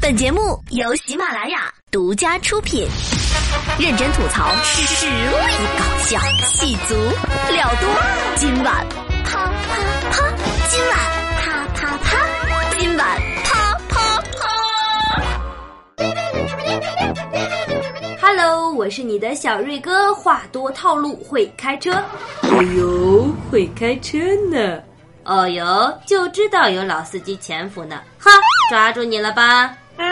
本节目由喜马拉雅独家出品，认真吐槽，实力搞笑，戏足料多。今晚啪啪啪，今晚啪啪啪，今晚啪啪啪。Hello，我是你的小瑞哥，话多套路会开车。哎呦，会开车呢！哦呦，就知道有老司机潜伏呢。哈，抓住你了吧！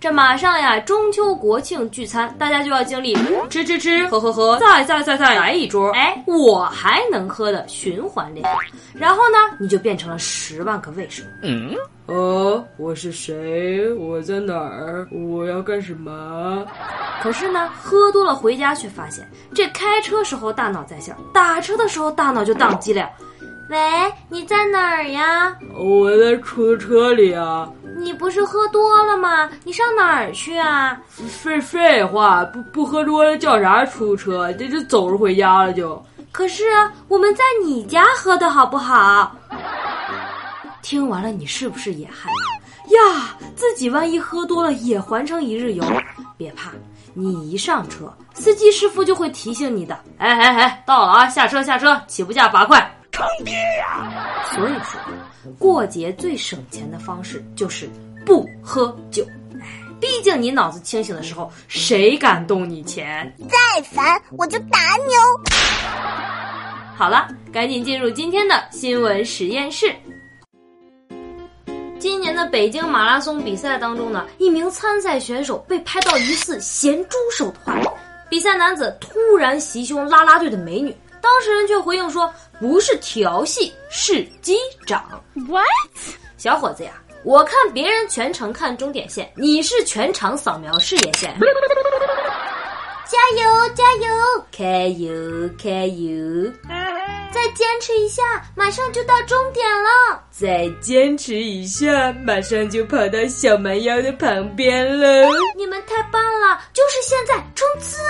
这马上呀，中秋国庆聚餐，大家就要经历吃吃吃、喝喝喝，再再再再来一桌。哎，我还能喝的循环链。然后呢，你就变成了十万个为什么。嗯，呃，我是谁？我在哪儿？我要干什么？可是呢，喝多了回家却发现，这开车时候大脑在线，打车的时候大脑就宕机了。喂，你在哪儿呀？我在出租车里啊。你不是喝多了吗？你上哪儿去啊？废废话，不不喝多了叫啥出租车？这就走着回家了就。可是我们在你家喝的好不好？听完了，你是不是也害怕呀？自己万一喝多了也环成一日游？别怕，你一上车，司机师傅就会提醒你的。哎哎哎，到了啊，下车下车，起步价八块。坑爹呀！所以说，过节最省钱的方式就是不喝酒。哎，毕竟你脑子清醒的时候，谁敢动你钱？再烦我就打你哦！好了，赶紧进入今天的新闻实验室。今年的北京马拉松比赛当中呢，一名参赛选手被拍到疑似咸猪手的画面。比赛男子突然袭胸拉拉队的美女，当事人却回应说不是调戏，是击掌。What？小伙子呀，我看别人全程看终点线，你是全场扫描视野线。加油加油，加油加油！再坚持一下，马上就到终点了。再坚持一下，马上就跑到小蛮腰的旁边了。你们太棒了，就是现在冲刺！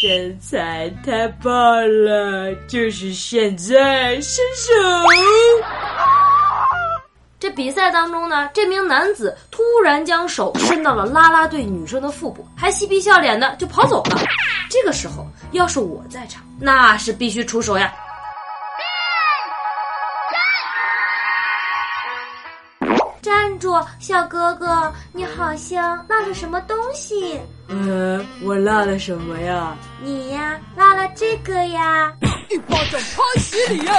身材太棒了，就是现在伸手。这比赛当中呢，这名男子突然将手伸到了啦啦队女生的腹部，还嬉皮笑脸的就跑走了。这个时候，要是我在场，那是必须出手呀！站住，小哥哥，你好像落了什么东西。呃，我落了什么呀？你呀，落了这个呀。一巴掌拍死你呀！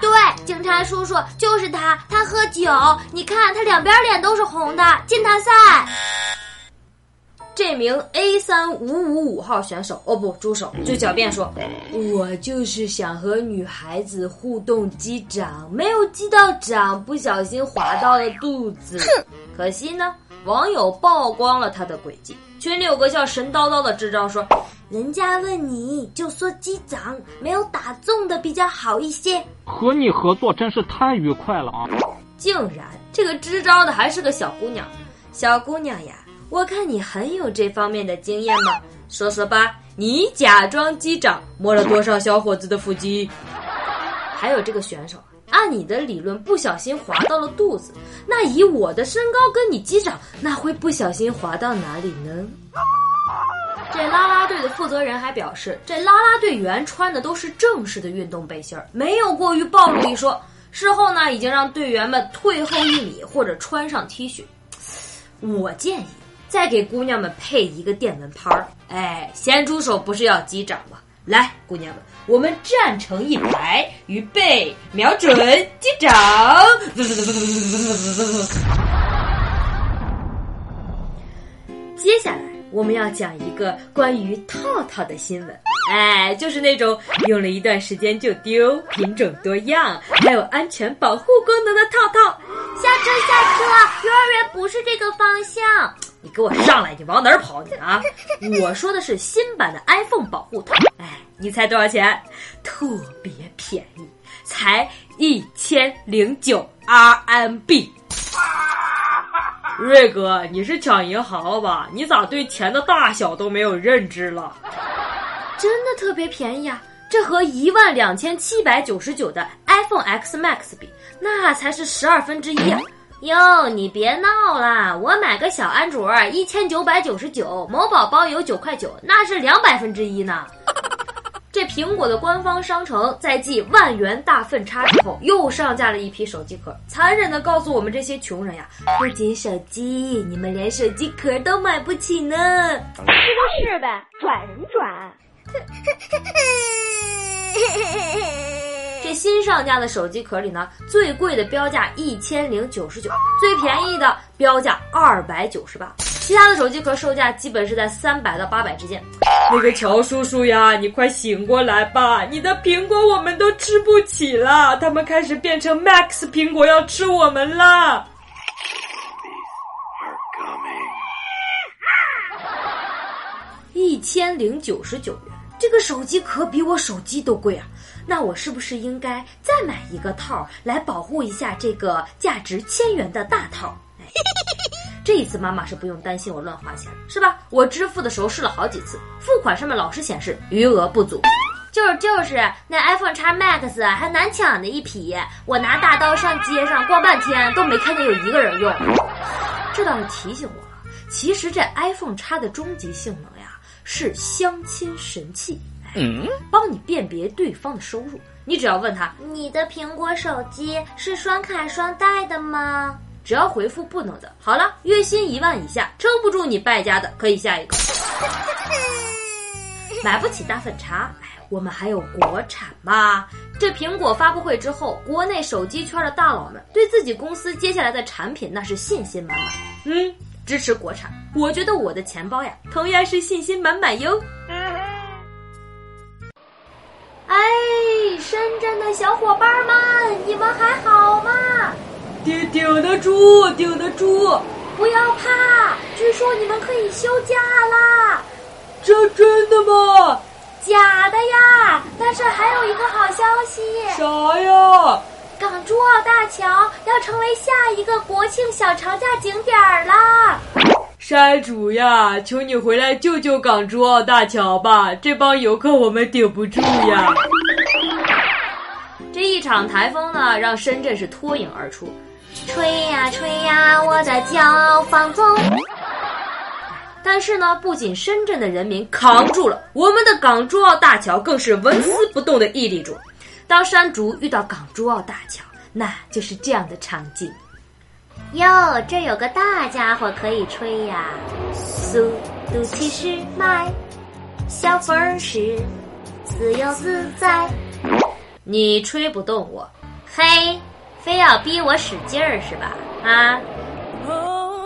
对，警察叔叔就是他，他喝酒，你看他两边脸都是红的，进他赛。这名 A 三五五五号选手，哦不，猪手就狡辩说：“我就是想和女孩子互动击掌，没有击到掌，不小心滑到了肚子。可惜呢，网友曝光了他的诡计，群里有个叫神叨叨的智障说：人家问你就说击掌，没有打中的比较好一些。和你合作真是太愉快了啊！竟然这个支招的还是个小姑娘，小姑娘呀。”我看你很有这方面的经验嘛，说说吧，你假装击掌摸了多少小伙子的腹肌？还有这个选手，按你的理论不小心滑到了肚子，那以我的身高跟你击掌，那会不小心滑到哪里呢？这啦啦队的负责人还表示，这啦啦队员穿的都是正式的运动背心儿，没有过于暴露一说。事后呢，已经让队员们退后一米或者穿上 T 恤。我建议。再给姑娘们配一个电蚊拍儿，哎，咸猪手不是要击掌吗？来，姑娘们，我们站成一排，预备，瞄准，击掌！接下来我们要讲一个关于套套的新闻，哎，就是那种用了一段时间就丢、品种多样，还有安全保护功能的套套。下车，下车，幼儿园不是这个方向。你给我上来！你往哪儿跑你啊？我说的是新版的 iPhone 保护套，哎，你猜多少钱？特别便宜，才一千零九 RMB。瑞哥，你是抢银行吧？你咋对钱的大小都没有认知了？真的特别便宜啊！这和一万两千七百九十九的 iPhone X Max 比，那才是十二分之一！哟，你别闹啦！我买个小安卓一千九百九十九，某宝包邮九块九，那是两百分之一呢。这苹果的官方商城在继万元大粪叉之后，又上架了一批手机壳，残忍的告诉我们这些穷人呀，不仅手机，你们连手机壳都买不起呢。这就是呗，转人转。这新上架的手机壳里呢，最贵的标价一千零九十九，最便宜的标价二百九十八。其他的手机壳售价基本是在三百到八百之间。那个乔叔叔呀，你快醒过来吧！你的苹果我们都吃不起了，他们开始变成 Max 苹果要吃我们了。一千零九十九元，这个手机壳比我手机都贵啊！那我是不是应该再买一个套来保护一下这个价值千元的大套？这一次妈妈是不用担心我乱花钱，是吧？我支付的时候试了好几次，付款上面老是显示余额不足。就是就是，那 iPhone X Max 还难抢的一批，我拿大刀上街上逛半天都没看见有一个人用。这倒是提醒我了，其实这 iPhone X 的终极性能呀是相亲神器，嗯，帮你辨别对方的收入。你只要问他，你的苹果手机是双卡双待的吗？只要回复不能的，好了，月薪一万以下，撑不住你败家的，可以下一个。买不起大粉茶，哎，我们还有国产嘛。这苹果发布会之后，国内手机圈的大佬们对自己公司接下来的产品那是信心满满。嗯，支持国产，我觉得我的钱包呀，同样是信心满满哟。哎，深圳的小伙伴们，你们还好吗？顶顶得住，顶得住！不要怕，据说你们可以休假啦。这真的吗？假的呀！但是还有一个好消息。啥呀？港珠澳大桥要成为下一个国庆小长假景点啦！山主呀，求你回来救救港珠澳大桥吧！这帮游客我们顶不住呀！这一场台风呢，让深圳是脱颖而出。吹呀吹呀，我的脚放纵。但是呢，不仅深圳的人民扛住了，我们的港珠澳大桥更是纹丝不动的屹立住。当山竹遇到港珠澳大桥，那就是这样的场景。哟，这有个大家伙可以吹呀，速度七十迈，小风儿是自由自在。你吹不动我，嘿。非要逼我使劲儿是吧？啊！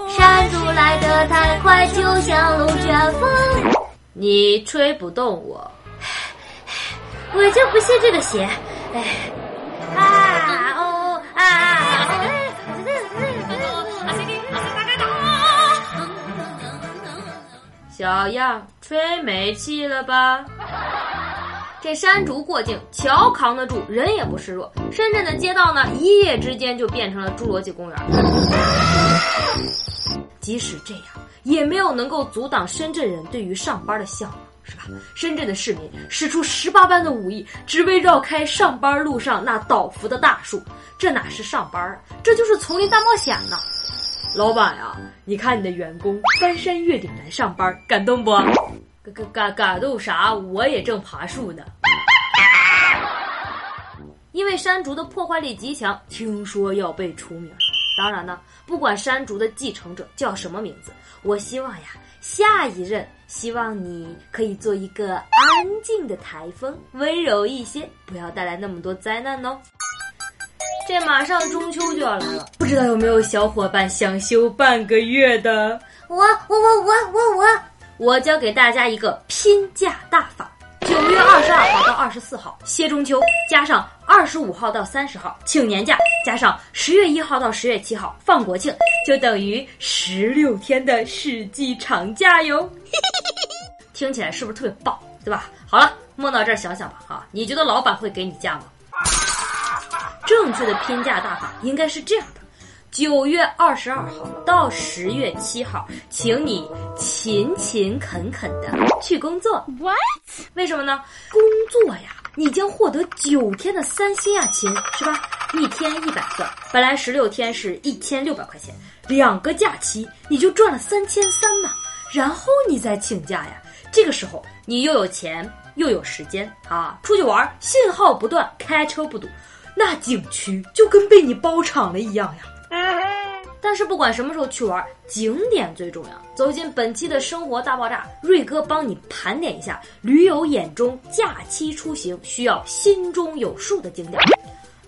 山竹来得太快，就像龙卷风。你吹不动我，我就不信这个邪。哎，小样，吹没气了吧？这山竹过境，桥扛得住，人也不示弱。深圳的街道呢，一夜之间就变成了侏罗纪公园。即使这样，也没有能够阻挡深圳人对于上班的向往，是吧？深圳的市民使出十八般的武艺，只为绕开上班路上那倒伏的大树。这哪是上班啊？这就是丛林大冒险呢！老板呀，你看你的员工翻山越岭来上班，感动不？感感感动啥？我也正爬树呢。因为山竹的破坏力极强，听说要被除名。当然呢，不管山竹的继承者叫什么名字，我希望呀，下一任希望你可以做一个安静的台风，温柔一些，不要带来那么多灾难哦。这马上中秋就要来了，不知道有没有小伙伴想休半个月的？我我我我我我。我教给大家一个拼假大法：九月二十二号到二十四号歇中秋，加上二十五号到三十号请年假，加上十月一号到十月七号放国庆，就等于十六天的世纪长假哟。听起来是不是特别棒，对吧？好了，梦到这儿想想吧，哈，你觉得老板会给你假吗？正确的拼假大法应该是这样的。九月二十二号到十月七号，请你勤勤恳恳的去工作。What？为什么呢？工作呀，你将获得九天的三薪啊，勤是吧？一天一百算，本来十六天是一千六百块钱，两个假期你就赚了三千三呢。然后你再请假呀，这个时候你又有钱又有时间啊，出去玩，信号不断，开车不堵，那景区就跟被你包场了一样呀。但是不管什么时候去玩，景点最重要。走进本期的生活大爆炸，瑞哥帮你盘点一下驴友眼中假期出行需要心中有数的景点。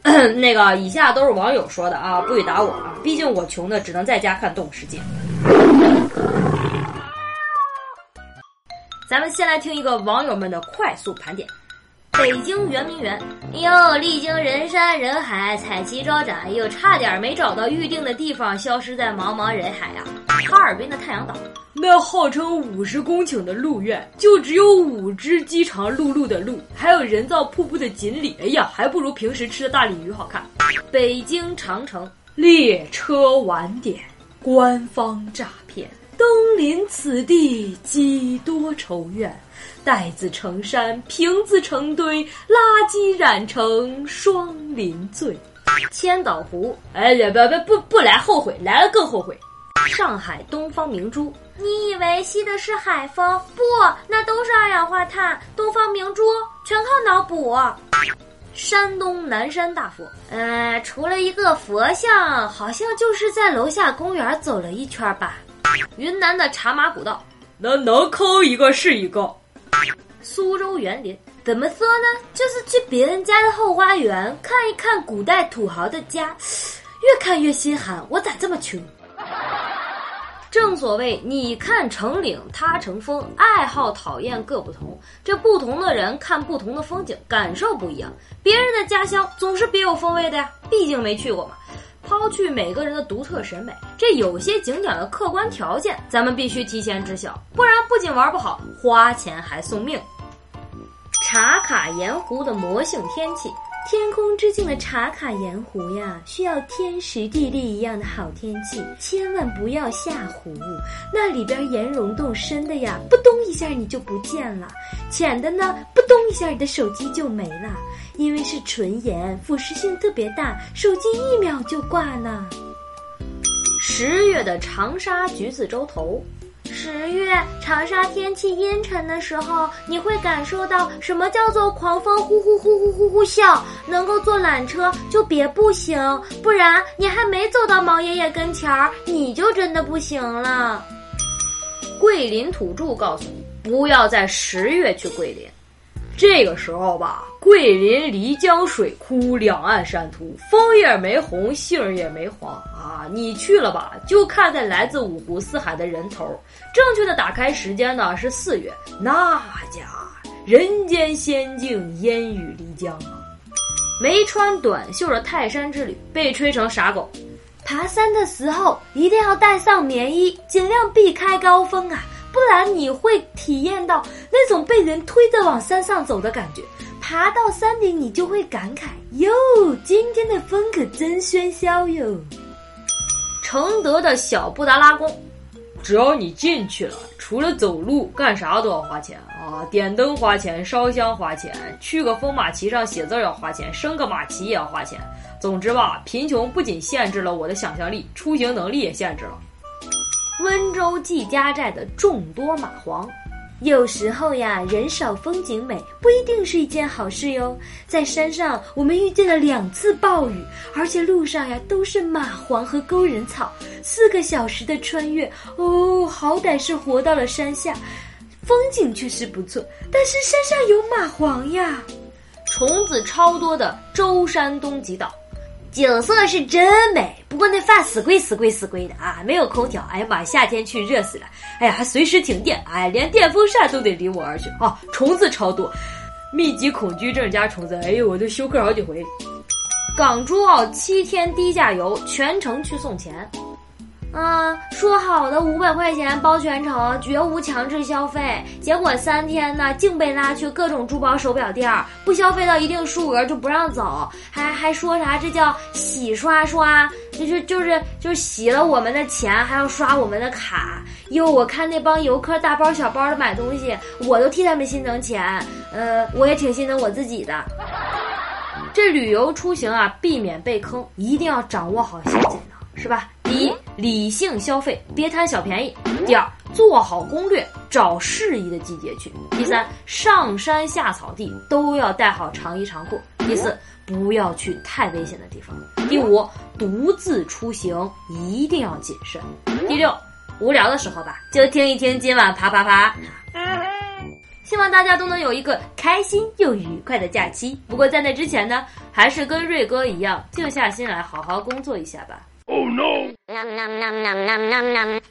那个，以下都是网友说的啊，不许打我啊！毕竟我穷的只能在家看《动物世界》。咱们先来听一个网友们的快速盘点。北京圆明园，哟，历经人山人海，彩旗招展，又差点没找到预定的地方，消失在茫茫人海啊。哈尔滨的太阳岛，那号称五十公顷的鹿苑，就只有五只饥肠辘辘的鹿，还有人造瀑布的锦鲤，哎呀，还不如平时吃的大鲤鱼好看。北京长城，列车晚点，官方诈骗，登临此地几多愁怨。袋子成山，瓶子成堆，垃圾染成双林醉。千岛湖，哎呀，不不不不来后悔，来了更后悔。上海东方明珠，你以为吸的是海风？不，那都是二氧化碳。东方明珠全靠脑补。山东南山大佛，呃，除了一个佛像，好像就是在楼下公园走了一圈吧。云南的茶马古道，那能抠一个是一个。苏州园林怎么说呢？就是去别人家的后花园看一看古代土豪的家，越看越心寒。我咋这么穷？正所谓你看成岭，他成峰，爱好讨厌各不同。这不同的人看不同的风景，感受不一样。别人的家乡总是别有风味的呀，毕竟没去过嘛。抛去每个人的独特审美，这有些景点的客观条件，咱们必须提前知晓，不然不仅玩不好，花钱还送命。茶卡盐湖的魔性天气，天空之境的茶卡盐湖呀，需要天时地利一样的好天气，千万不要下湖。那里边盐溶洞深的呀，扑咚一下你就不见了；浅的呢，扑咚一下你的手机就没了。因为是纯盐，腐蚀性特别大，手机一秒就挂呢。十月的长沙橘子洲头。十月长沙天气阴沉的时候，你会感受到什么叫做狂风呼呼呼呼呼呼啸。能够坐缆车就别步行，不然你还没走到毛爷爷跟前儿，你就真的不行了。桂林土著告诉你，不要在十月去桂林，这个时候吧，桂林漓江水枯，两岸山秃，枫叶没红，杏也没黄啊！你去了吧，就看在来自五湖四海的人头。正确的打开时间呢是四月，那家人间仙境，烟雨漓江啊！没穿短袖的泰山之旅被吹成傻狗，爬山的时候一定要带上棉衣，尽量避开高峰啊，不然你会体验到那种被人推着往山上走的感觉。爬到山顶，你就会感慨哟，今天的风可真喧嚣哟。承德的小布达拉宫。只要你进去了，除了走路，干啥都要花钱啊！点灯花钱，烧香花钱，去个风马旗上写字要花钱，升个马旗也要花钱。总之吧，贫穷不仅限制了我的想象力，出行能力也限制了。温州季家寨的众多蚂蟥。有时候呀，人少风景美不一定是一件好事哟。在山上，我们遇见了两次暴雨，而且路上呀都是蚂蟥和勾人草。四个小时的穿越，哦，好歹是活到了山下，风景确实不错。但是山上有蚂蟥呀，虫子超多的舟山东极岛。景色是真美，不过那饭死贵死贵死贵的啊！没有空调，哎呀妈，夏天去热死了！哎呀，还随时停电，哎，连电风扇都得离我而去啊！虫子超多，密集恐惧症加虫子，哎呦，我都休克好几回。港珠澳七天低价游，全程去送钱。嗯，说好的五百块钱包全程，绝无强制消费。结果三天呢，竟被拉去各种珠宝手表店，不消费到一定数额就不让走，还还说啥这叫洗刷刷，就是就是就是洗了我们的钱，还要刷我们的卡。哟，我看那帮游客大包小包的买东西，我都替他们心疼钱。呃，我也挺心疼我自己的。这旅游出行啊，避免被坑，一定要掌握好小技能，是吧？理性消费，别贪小便宜；第二，做好攻略，找适宜的季节去；第三，上山下草地都要带好长衣长裤；第四，不要去太危险的地方；第五，独自出行一定要谨慎；第六，无聊的时候吧，就听一听今晚啪啪啪。希望大家都能有一个开心又愉快的假期。不过在那之前呢，还是跟瑞哥一样，静下心来好好工作一下吧。Oh no！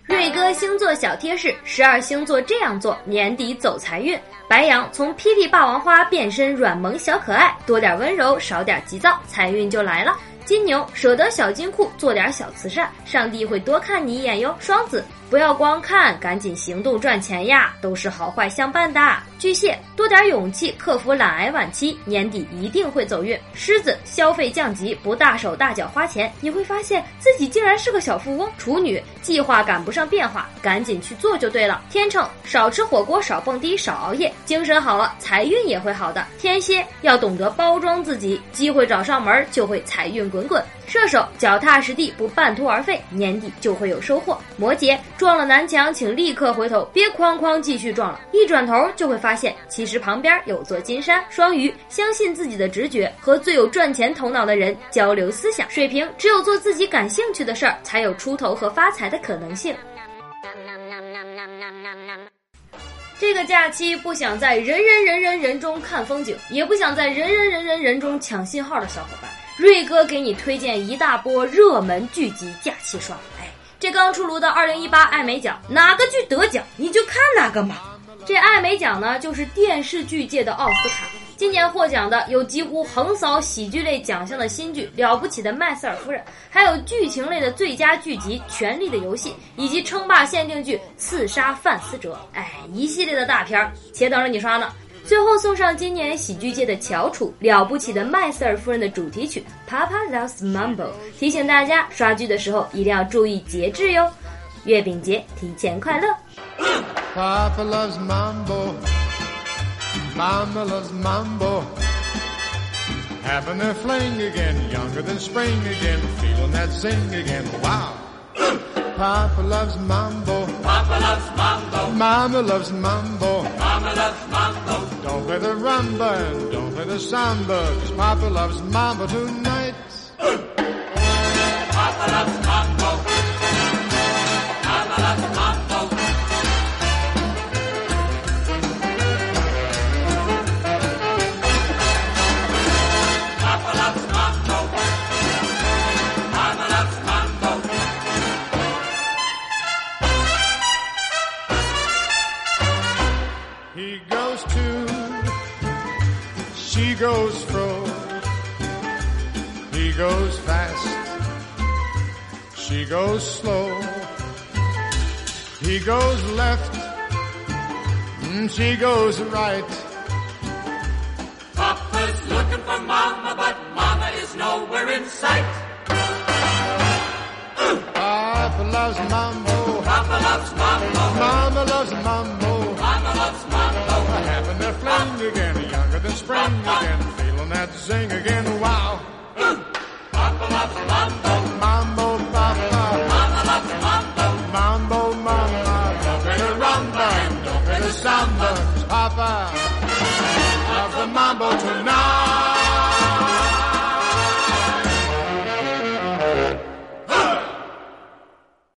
瑞哥星座小贴士：十二星座这样做，年底走财运。白羊从霹雳霸王花变身软萌小可爱，多点温柔，少点急躁，财运就来了。金牛舍得小金库，做点小慈善，上帝会多看你一眼哟。双子。不要光看，赶紧行动赚钱呀！都是好坏相伴的。巨蟹多点勇气，克服懒癌晚期，年底一定会走运。狮子消费降级，不大手大脚花钱，你会发现自己竟然是个小富翁。处女计划赶不上变化，赶紧去做就对了。天秤少吃火锅，少蹦迪，少熬夜，精神好了，财运也会好的。天蝎要懂得包装自己，机会找上门就会财运滚滚。射手脚踏实地，不半途而废，年底就会有收获。摩羯撞了南墙，请立刻回头，别哐哐继续撞了，一转头就会发现其实旁边有座金山。双鱼相信自己的直觉，和最有赚钱头脑的人交流思想。水瓶只有做自己感兴趣的事儿，才有出头和发财的可能性。这个假期不想在人人人人人中看风景，也不想在人人人人人中抢信号的小伙伴。瑞哥给你推荐一大波热门剧集，假期刷。哎，这刚出炉的二零一八艾美奖，哪个剧得奖你就看哪个嘛。这艾美奖呢，就是电视剧界的奥斯卡。今年获奖的有几乎横扫喜剧类奖项的新剧《了不起的麦瑟尔夫人》，还有剧情类的最佳剧集《权力的游戏》，以及称霸限定剧《刺杀范思哲》。哎，一系列的大片儿，且等着你刷呢。最后送上今年喜剧界的翘楚，了不起的麦瑟尔夫人的主题曲《Papa Loves Mambo》，提醒大家刷剧的时候一定要注意节制哟。月饼节提前快乐！Papa loves mambo, Mama loves mambo, having their fling again, younger than spring again, feeling that zing again. Wow! Papa loves mambo, Papa loves mambo, Mama loves mambo, Mama loves mambo. Don't play the rumba and don't play the samba, cause Papa loves mambo tonight. Goes left, she goes right.